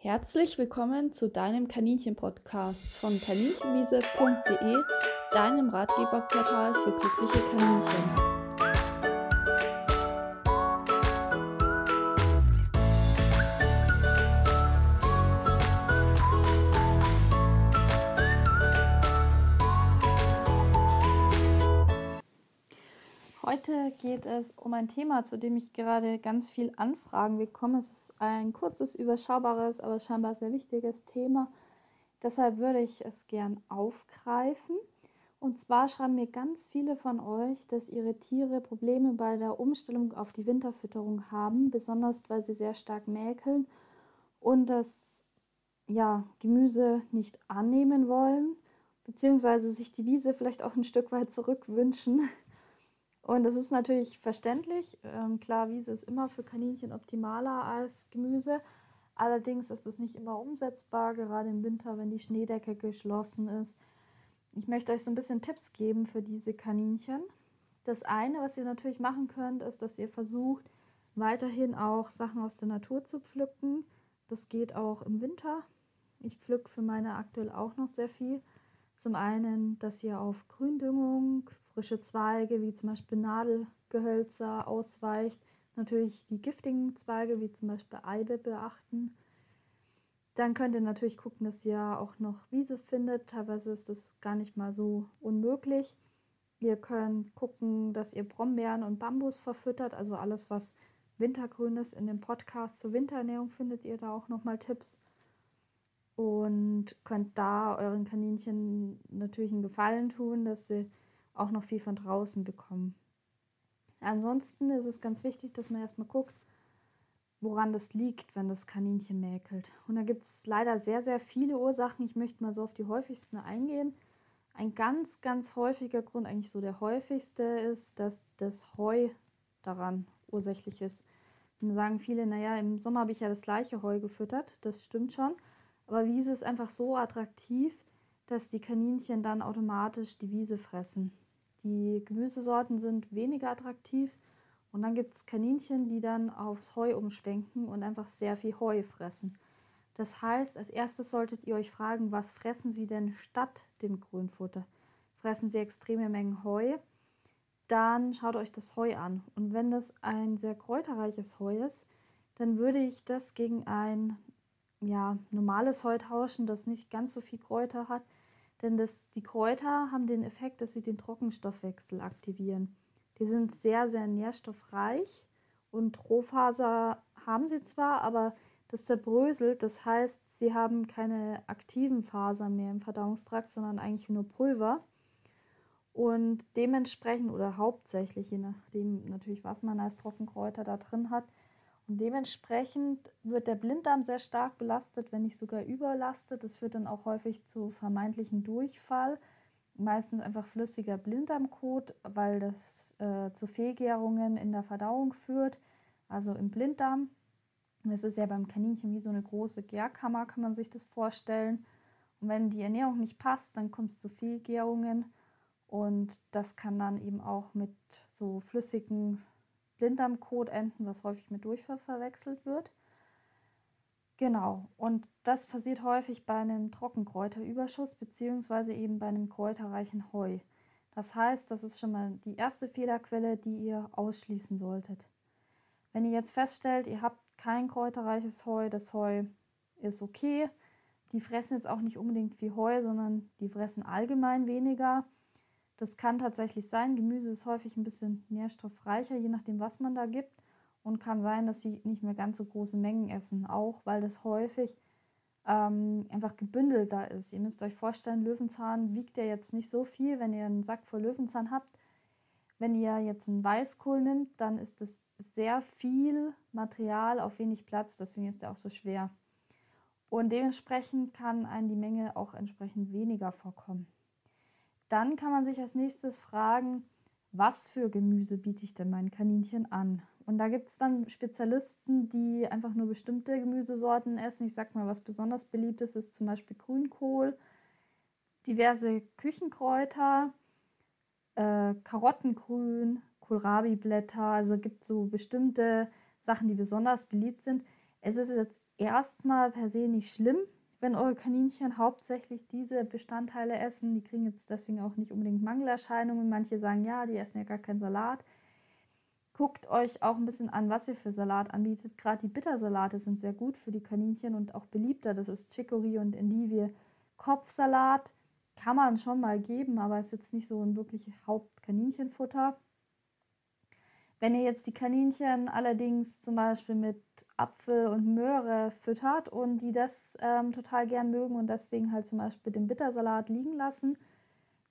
Herzlich willkommen zu deinem Kaninchen-Podcast von kaninchenwiese.de, deinem Ratgeberportal für glückliche Kaninchen. Heute geht es um ein Thema, zu dem ich gerade ganz viel Anfragen bekomme. Es ist ein kurzes, überschaubares, aber scheinbar sehr wichtiges Thema. Deshalb würde ich es gern aufgreifen. Und zwar schreiben mir ganz viele von euch, dass ihre Tiere Probleme bei der Umstellung auf die Winterfütterung haben, besonders weil sie sehr stark mäkeln und das ja, Gemüse nicht annehmen wollen, beziehungsweise sich die Wiese vielleicht auch ein Stück weit zurückwünschen. Und es ist natürlich verständlich. Ähm, klar, Wiese ist immer für Kaninchen optimaler als Gemüse. Allerdings ist es nicht immer umsetzbar, gerade im Winter, wenn die Schneedecke geschlossen ist. Ich möchte euch so ein bisschen Tipps geben für diese Kaninchen. Das eine, was ihr natürlich machen könnt, ist, dass ihr versucht, weiterhin auch Sachen aus der Natur zu pflücken. Das geht auch im Winter. Ich pflücke für meine aktuell auch noch sehr viel. Zum einen, dass ihr auf Gründüngung, frische Zweige wie zum Beispiel Nadelgehölzer ausweicht, natürlich die giftigen Zweige wie zum Beispiel Eibe beachten. Dann könnt ihr natürlich gucken, dass ihr auch noch Wiese findet. Teilweise ist das gar nicht mal so unmöglich. Ihr könnt gucken, dass ihr Brombeeren und Bambus verfüttert, also alles, was wintergrün ist. In dem Podcast zur Winterernährung findet ihr da auch nochmal Tipps und könnt da euren Kaninchen natürlich einen Gefallen tun, dass sie auch noch viel von draußen bekommen. Ansonsten ist es ganz wichtig, dass man erstmal guckt, woran das liegt, wenn das Kaninchen mäkelt. Und da gibt es leider sehr, sehr viele Ursachen. Ich möchte mal so auf die häufigsten eingehen. Ein ganz, ganz häufiger Grund, eigentlich so der häufigste, ist, dass das Heu daran ursächlich ist. Dann sagen viele, naja, im Sommer habe ich ja das gleiche Heu gefüttert. Das stimmt schon. Aber Wiese ist einfach so attraktiv, dass die Kaninchen dann automatisch die Wiese fressen. Die Gemüsesorten sind weniger attraktiv und dann gibt es Kaninchen, die dann aufs Heu umschwenken und einfach sehr viel Heu fressen. Das heißt, als erstes solltet ihr euch fragen, was fressen sie denn statt dem Grünfutter? Fressen sie extreme Mengen Heu? Dann schaut euch das Heu an. Und wenn das ein sehr kräuterreiches Heu ist, dann würde ich das gegen ein ja, normales Heu tauschen, das nicht ganz so viel Kräuter hat. Denn das, die Kräuter haben den Effekt, dass sie den Trockenstoffwechsel aktivieren. Die sind sehr, sehr nährstoffreich und Rohfaser haben sie zwar, aber das zerbröselt. Das heißt, sie haben keine aktiven Fasern mehr im Verdauungstrakt, sondern eigentlich nur Pulver. Und dementsprechend oder hauptsächlich, je nachdem natürlich, was man als Trockenkräuter da drin hat, und dementsprechend wird der Blinddarm sehr stark belastet, wenn nicht sogar überlastet. Das führt dann auch häufig zu vermeintlichen Durchfall. Meistens einfach flüssiger Blinddarmkot, weil das äh, zu Fehlgärungen in der Verdauung führt, also im Blinddarm. Das ist ja beim Kaninchen wie so eine große Gärkammer, kann man sich das vorstellen. Und wenn die Ernährung nicht passt, dann kommt es zu Fehlgärungen. Und das kann dann eben auch mit so flüssigen Blinddarmkot enden, was häufig mit Durchfall verwechselt wird. Genau, und das passiert häufig bei einem Trockenkräuterüberschuss beziehungsweise eben bei einem kräuterreichen Heu. Das heißt, das ist schon mal die erste Fehlerquelle, die ihr ausschließen solltet. Wenn ihr jetzt feststellt, ihr habt kein kräuterreiches Heu, das Heu ist okay, die fressen jetzt auch nicht unbedingt viel Heu, sondern die fressen allgemein weniger, das kann tatsächlich sein. Gemüse ist häufig ein bisschen nährstoffreicher, je nachdem, was man da gibt. Und kann sein, dass sie nicht mehr ganz so große Mengen essen, auch weil das häufig ähm, einfach gebündelt da ist. Ihr müsst euch vorstellen, Löwenzahn wiegt ja jetzt nicht so viel, wenn ihr einen Sack voll Löwenzahn habt. Wenn ihr jetzt einen Weißkohl nimmt, dann ist das sehr viel Material auf wenig Platz, deswegen ist er auch so schwer. Und dementsprechend kann einem die Menge auch entsprechend weniger vorkommen. Dann kann man sich als nächstes fragen, was für Gemüse biete ich denn meinen Kaninchen an? Und da gibt es dann Spezialisten, die einfach nur bestimmte Gemüsesorten essen. Ich sag mal, was besonders beliebt ist, ist zum Beispiel Grünkohl, diverse Küchenkräuter, äh, Karottengrün, Kohlrabi-Blätter. Also gibt es so bestimmte Sachen, die besonders beliebt sind. Es ist jetzt erstmal per se nicht schlimm, wenn eure Kaninchen hauptsächlich diese Bestandteile essen. Die kriegen jetzt deswegen auch nicht unbedingt Mangelerscheinungen. Manche sagen, ja, die essen ja gar keinen Salat. Guckt euch auch ein bisschen an, was ihr für Salat anbietet. Gerade die Bittersalate sind sehr gut für die Kaninchen und auch beliebter. Das ist Chicory und Endivie. Kopfsalat kann man schon mal geben, aber ist jetzt nicht so ein wirklich Hauptkaninchenfutter. Wenn ihr jetzt die Kaninchen allerdings zum Beispiel mit Apfel und Möhre füttert und die das ähm, total gern mögen und deswegen halt zum Beispiel den Bittersalat liegen lassen,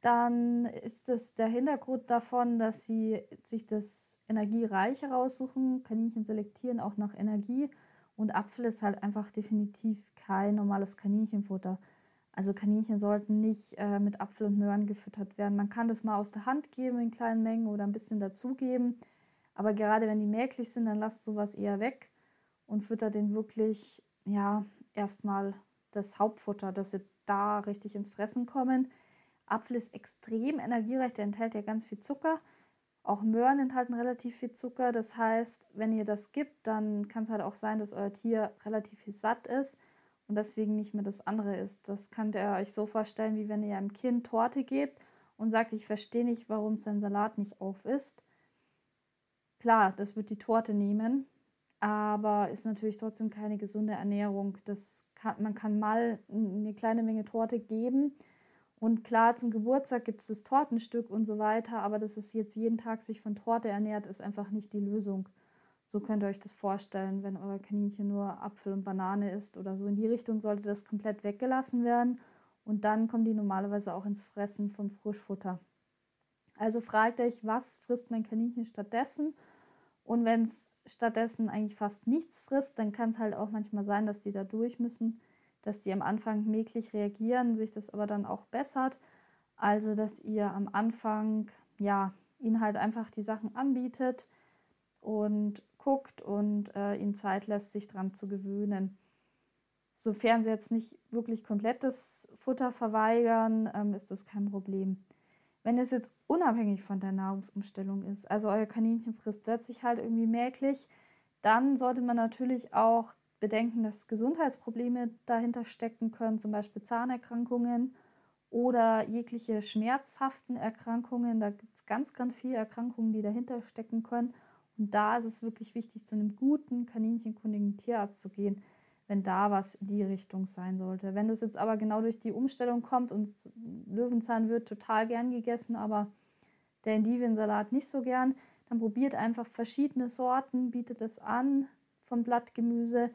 dann ist es der Hintergrund davon, dass sie sich das Energiereiche raussuchen. Kaninchen selektieren auch nach Energie und Apfel ist halt einfach definitiv kein normales Kaninchenfutter. Also Kaninchen sollten nicht äh, mit Apfel und Möhren gefüttert werden. Man kann das mal aus der Hand geben in kleinen Mengen oder ein bisschen dazugeben. Aber gerade wenn die merklich sind, dann lasst sowas eher weg und füttert den wirklich, ja, erstmal das Hauptfutter, dass sie da richtig ins Fressen kommen. Apfel ist extrem energiereich, der enthält ja ganz viel Zucker. Auch Möhren enthalten relativ viel Zucker. Das heißt, wenn ihr das gibt, dann kann es halt auch sein, dass euer Tier relativ viel satt ist und deswegen nicht mehr das andere isst. Das könnt ihr euch so vorstellen, wie wenn ihr einem Kind Torte gebt und sagt, ich verstehe nicht, warum sein Salat nicht auf ist. Klar, das wird die Torte nehmen, aber ist natürlich trotzdem keine gesunde Ernährung. Das kann, man kann mal eine kleine Menge Torte geben und klar, zum Geburtstag gibt es das Tortenstück und so weiter, aber dass es jetzt jeden Tag sich von Torte ernährt, ist einfach nicht die Lösung. So könnt ihr euch das vorstellen, wenn euer Kaninchen nur Apfel und Banane isst oder so. In die Richtung sollte das komplett weggelassen werden und dann kommen die normalerweise auch ins Fressen vom Frischfutter. Also fragt euch, was frisst mein Kaninchen stattdessen? Und wenn es stattdessen eigentlich fast nichts frisst, dann kann es halt auch manchmal sein, dass die da durch müssen dass die am Anfang mäglich reagieren, sich das aber dann auch bessert. Also, dass ihr am Anfang, ja, ihnen halt einfach die Sachen anbietet und guckt und äh, ihnen Zeit lässt, sich dran zu gewöhnen. Sofern sie jetzt nicht wirklich komplettes Futter verweigern, ähm, ist das kein Problem. Wenn es jetzt unabhängig von der Nahrungsumstellung ist, also euer Kaninchen frisst plötzlich halt irgendwie merklich, dann sollte man natürlich auch bedenken, dass Gesundheitsprobleme dahinter stecken können, zum Beispiel Zahnerkrankungen oder jegliche schmerzhaften Erkrankungen. Da gibt es ganz, ganz viele Erkrankungen, die dahinter stecken können. Und da ist es wirklich wichtig, zu einem guten, kaninchenkundigen Tierarzt zu gehen, wenn da was in die Richtung sein sollte. Wenn das jetzt aber genau durch die Umstellung kommt und Löwenzahn wird total gern gegessen, aber der Endiviensalat nicht so gern, dann probiert einfach verschiedene Sorten, bietet es an vom Blattgemüse.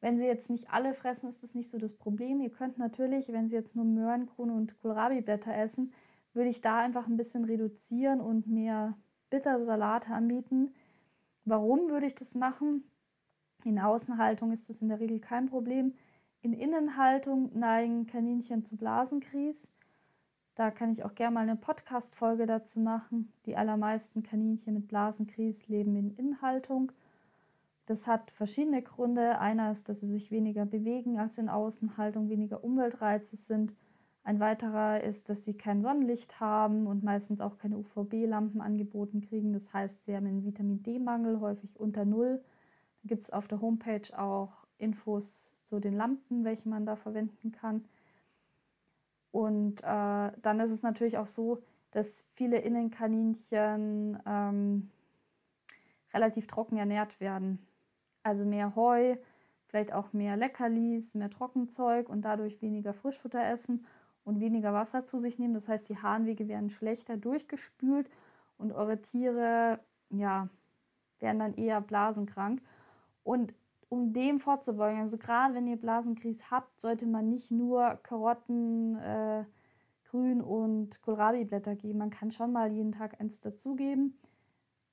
Wenn sie jetzt nicht alle fressen, ist das nicht so das Problem. Ihr könnt natürlich, wenn sie jetzt nur Möhrenkrone und Kohlrabi-Blätter essen, würde ich da einfach ein bisschen reduzieren und mehr Bittersalate anbieten. Warum würde ich das machen? In Außenhaltung ist das in der Regel kein Problem. In Innenhaltung neigen Kaninchen zu Blasenkries. Da kann ich auch gerne mal eine Podcast-Folge dazu machen. Die allermeisten Kaninchen mit Blasenkries leben in Innenhaltung. Das hat verschiedene Gründe. Einer ist, dass sie sich weniger bewegen als in Außenhaltung, weniger Umweltreize sind. Ein weiterer ist, dass sie kein Sonnenlicht haben und meistens auch keine UVB-Lampen angeboten kriegen. Das heißt, sie haben einen Vitamin D-Mangel, häufig unter Null. Da gibt es auf der Homepage auch Infos zu den Lampen, welche man da verwenden kann. Und äh, dann ist es natürlich auch so, dass viele Innenkaninchen ähm, relativ trocken ernährt werden. Also mehr Heu, vielleicht auch mehr Leckerlis, mehr Trockenzeug und dadurch weniger Frischfutter essen und weniger Wasser zu sich nehmen. Das heißt, die Harnwege werden schlechter durchgespült und eure Tiere ja, werden dann eher blasenkrank. Und um dem vorzubeugen, also gerade wenn ihr Blasenkries habt, sollte man nicht nur Karotten, äh, Grün und Kohlrabi-Blätter geben. Man kann schon mal jeden Tag eins dazugeben.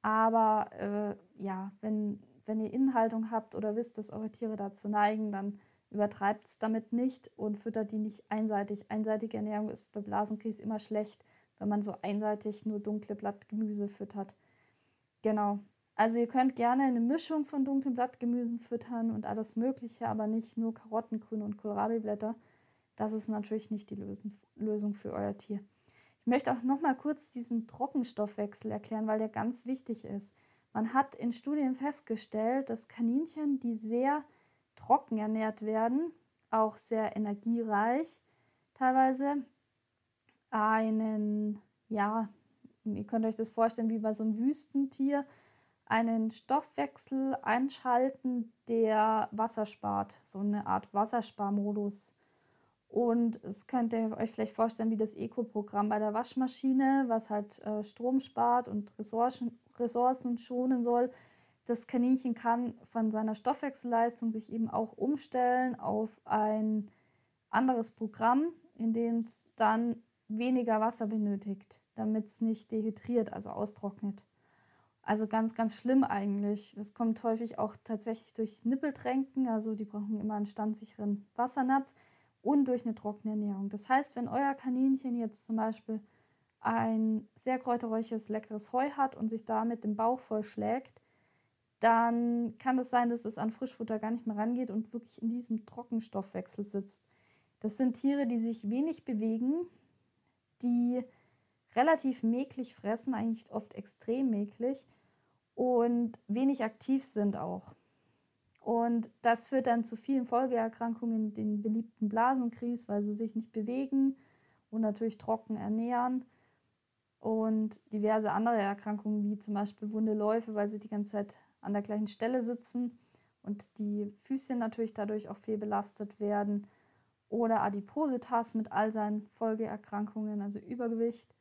Aber äh, ja, wenn wenn ihr Inhaltung habt oder wisst, dass eure Tiere dazu neigen, dann übertreibt es damit nicht und füttert die nicht einseitig. Einseitige Ernährung ist bei Blasenkries immer schlecht, wenn man so einseitig nur dunkle Blattgemüse füttert. Genau. Also ihr könnt gerne eine Mischung von dunklen Blattgemüsen füttern und alles Mögliche, aber nicht nur Karottengrün und Kohlrabi-Blätter. Das ist natürlich nicht die Lösung für euer Tier. Ich möchte auch noch mal kurz diesen Trockenstoffwechsel erklären, weil der ganz wichtig ist. Man hat in Studien festgestellt, dass Kaninchen, die sehr trocken ernährt werden, auch sehr energiereich teilweise, einen, ja, ihr könnt euch das vorstellen wie bei so einem Wüstentier, einen Stoffwechsel einschalten, der Wasser spart, so eine Art Wassersparmodus. Und es könnt ihr euch vielleicht vorstellen wie das Eco-Programm bei der Waschmaschine, was halt äh, Strom spart und Ressourcen, Ressourcen schonen soll. Das Kaninchen kann von seiner Stoffwechselleistung sich eben auch umstellen auf ein anderes Programm, in dem es dann weniger Wasser benötigt, damit es nicht dehydriert, also austrocknet. Also ganz, ganz schlimm eigentlich. Das kommt häufig auch tatsächlich durch Nippeltränken. Also die brauchen immer einen standsicheren Wassernapf und durch eine trockene Ernährung. Das heißt, wenn euer Kaninchen jetzt zum Beispiel ein sehr kräuterreiches, leckeres Heu hat und sich damit den Bauch vollschlägt, dann kann es sein, dass es an Frischfutter gar nicht mehr rangeht und wirklich in diesem Trockenstoffwechsel sitzt. Das sind Tiere, die sich wenig bewegen, die relativ mäglich fressen, eigentlich oft extrem mäglich und wenig aktiv sind auch. Und das führt dann zu vielen Folgeerkrankungen, den beliebten Blasenkries, weil sie sich nicht bewegen und natürlich trocken ernähren. Und diverse andere Erkrankungen, wie zum Beispiel wunde Läufe, weil sie die ganze Zeit an der gleichen Stelle sitzen und die Füßchen natürlich dadurch auch viel belastet werden. Oder Adipositas mit all seinen Folgeerkrankungen, also Übergewicht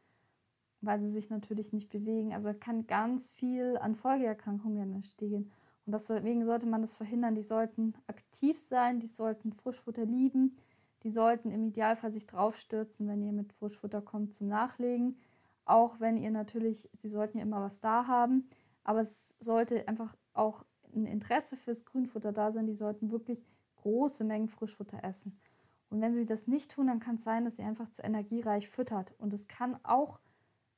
weil sie sich natürlich nicht bewegen. Also kann ganz viel an Folgeerkrankungen entstehen. Und deswegen sollte man das verhindern. Die sollten aktiv sein, die sollten Frischfutter lieben, die sollten im Idealfall sich draufstürzen, wenn ihr mit Frischfutter kommt zum Nachlegen. Auch wenn ihr natürlich, sie sollten ja immer was da haben, aber es sollte einfach auch ein Interesse fürs Grünfutter da sein. Die sollten wirklich große Mengen Frischfutter essen. Und wenn sie das nicht tun, dann kann es sein, dass ihr einfach zu energiereich füttert. Und es kann auch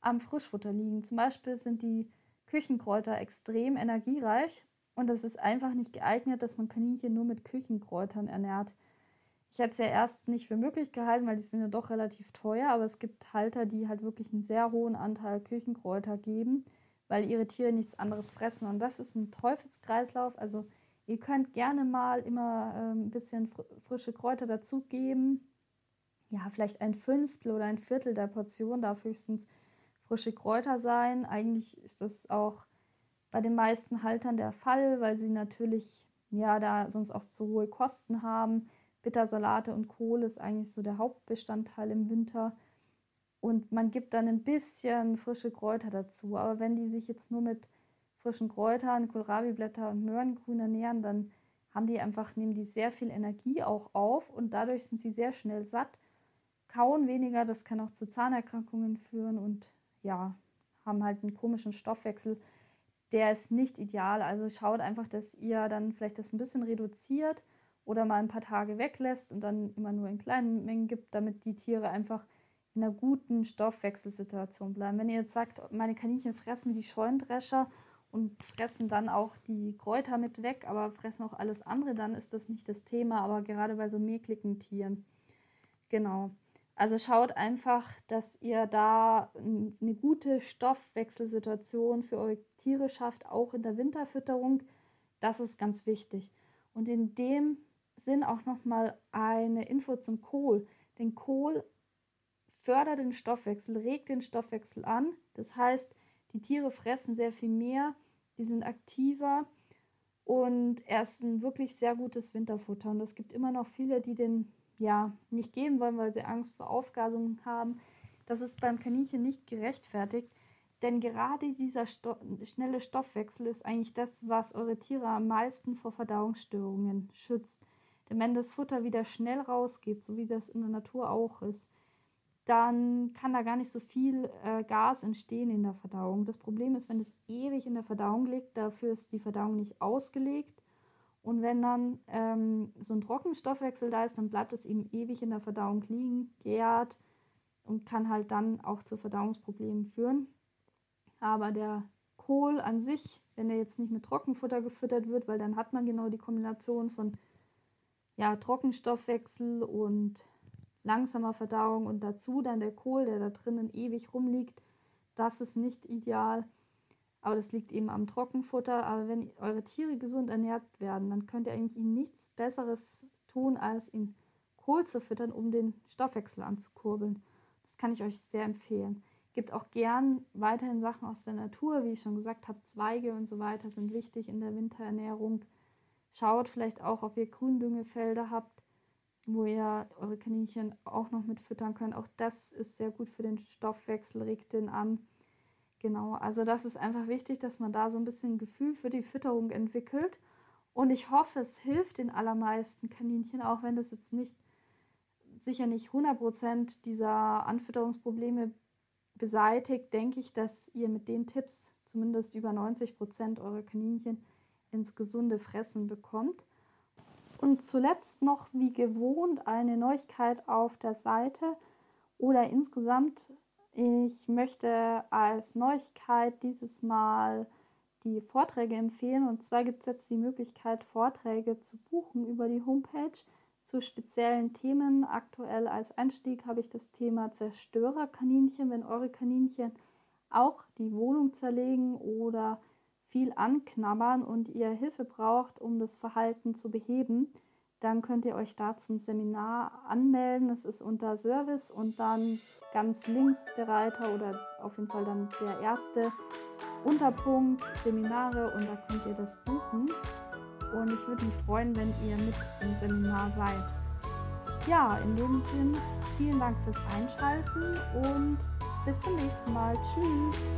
am Frischfutter liegen. Zum Beispiel sind die Küchenkräuter extrem energiereich und es ist einfach nicht geeignet, dass man Kaninchen nur mit Küchenkräutern ernährt. Ich hätte es ja erst nicht für möglich gehalten, weil die sind ja doch relativ teuer, aber es gibt Halter, die halt wirklich einen sehr hohen Anteil Küchenkräuter geben, weil ihre Tiere nichts anderes fressen. Und das ist ein Teufelskreislauf. Also ihr könnt gerne mal immer äh, ein bisschen fr frische Kräuter dazugeben. Ja, vielleicht ein Fünftel oder ein Viertel der Portion darf höchstens frische Kräuter sein. Eigentlich ist das auch bei den meisten Haltern der Fall, weil sie natürlich ja da sonst auch zu hohe Kosten haben. Bittersalate und Kohl ist eigentlich so der Hauptbestandteil im Winter. Und man gibt dann ein bisschen frische Kräuter dazu. Aber wenn die sich jetzt nur mit frischen Kräutern, Kohlrabi-Blätter und Möhrengrün ernähren, dann haben die einfach, nehmen die sehr viel Energie auch auf und dadurch sind sie sehr schnell satt, kauen weniger, das kann auch zu Zahnerkrankungen führen und ja, haben halt einen komischen Stoffwechsel. Der ist nicht ideal. Also schaut einfach, dass ihr dann vielleicht das ein bisschen reduziert oder mal ein paar Tage weglässt und dann immer nur in kleinen Mengen gibt, damit die Tiere einfach in einer guten Stoffwechselsituation bleiben. Wenn ihr jetzt sagt, meine Kaninchen fressen die Scheunendrescher und fressen dann auch die Kräuter mit weg, aber fressen auch alles andere, dann ist das nicht das Thema, aber gerade bei so mäkligen Tieren. Genau. Also schaut einfach, dass ihr da eine gute Stoffwechselsituation für eure Tiere schafft, auch in der Winterfütterung. Das ist ganz wichtig. Und in dem Sinn auch nochmal eine Info zum Kohl. Denn Kohl fördert den Stoffwechsel, regt den Stoffwechsel an. Das heißt, die Tiere fressen sehr viel mehr, die sind aktiver und er ist ein wirklich sehr gutes Winterfutter. Und es gibt immer noch viele, die den ja, nicht geben wollen, weil sie Angst vor Aufgasungen haben. Das ist beim Kaninchen nicht gerechtfertigt, denn gerade dieser Sto schnelle Stoffwechsel ist eigentlich das, was eure Tiere am meisten vor Verdauungsstörungen schützt. Denn wenn das Futter wieder schnell rausgeht, so wie das in der Natur auch ist, dann kann da gar nicht so viel äh, Gas entstehen in der Verdauung. Das Problem ist, wenn es ewig in der Verdauung liegt, dafür ist die Verdauung nicht ausgelegt und wenn dann ähm, so ein Trockenstoffwechsel da ist, dann bleibt es eben ewig in der Verdauung liegen, gärt und kann halt dann auch zu Verdauungsproblemen führen. Aber der Kohl an sich, wenn er jetzt nicht mit Trockenfutter gefüttert wird, weil dann hat man genau die Kombination von ja, Trockenstoffwechsel und langsamer Verdauung und dazu dann der Kohl, der da drinnen ewig rumliegt, das ist nicht ideal. Aber das liegt eben am Trockenfutter. Aber wenn eure Tiere gesund ernährt werden, dann könnt ihr eigentlich ihnen nichts Besseres tun, als ihnen Kohl zu füttern, um den Stoffwechsel anzukurbeln. Das kann ich euch sehr empfehlen. Gibt auch gern weiterhin Sachen aus der Natur, wie ich schon gesagt habe, Zweige und so weiter sind wichtig in der Winterernährung. Schaut vielleicht auch, ob ihr Gründüngefelder habt, wo ihr eure Kaninchen auch noch mit füttern könnt. Auch das ist sehr gut für den Stoffwechsel, regt den an. Genau, also das ist einfach wichtig, dass man da so ein bisschen Gefühl für die Fütterung entwickelt. Und ich hoffe, es hilft den allermeisten Kaninchen, auch wenn das jetzt nicht sicher nicht 100% dieser Anfütterungsprobleme beseitigt, denke ich, dass ihr mit den Tipps zumindest über 90% eurer Kaninchen ins gesunde Fressen bekommt. Und zuletzt noch wie gewohnt eine Neuigkeit auf der Seite oder insgesamt. Ich möchte als Neuigkeit dieses Mal die Vorträge empfehlen. Und zwar gibt es jetzt die Möglichkeit, Vorträge zu buchen über die Homepage zu speziellen Themen. Aktuell als Einstieg habe ich das Thema Zerstörerkaninchen. Wenn eure Kaninchen auch die Wohnung zerlegen oder viel anknabbern und ihr Hilfe braucht, um das Verhalten zu beheben, dann könnt ihr euch da zum Seminar anmelden. Es ist unter Service und dann ganz links der Reiter oder auf jeden Fall dann der erste Unterpunkt Seminare und da könnt ihr das buchen. Und ich würde mich freuen, wenn ihr mit im Seminar seid. Ja, in dem Sinn, vielen Dank fürs Einschalten und bis zum nächsten Mal. Tschüss.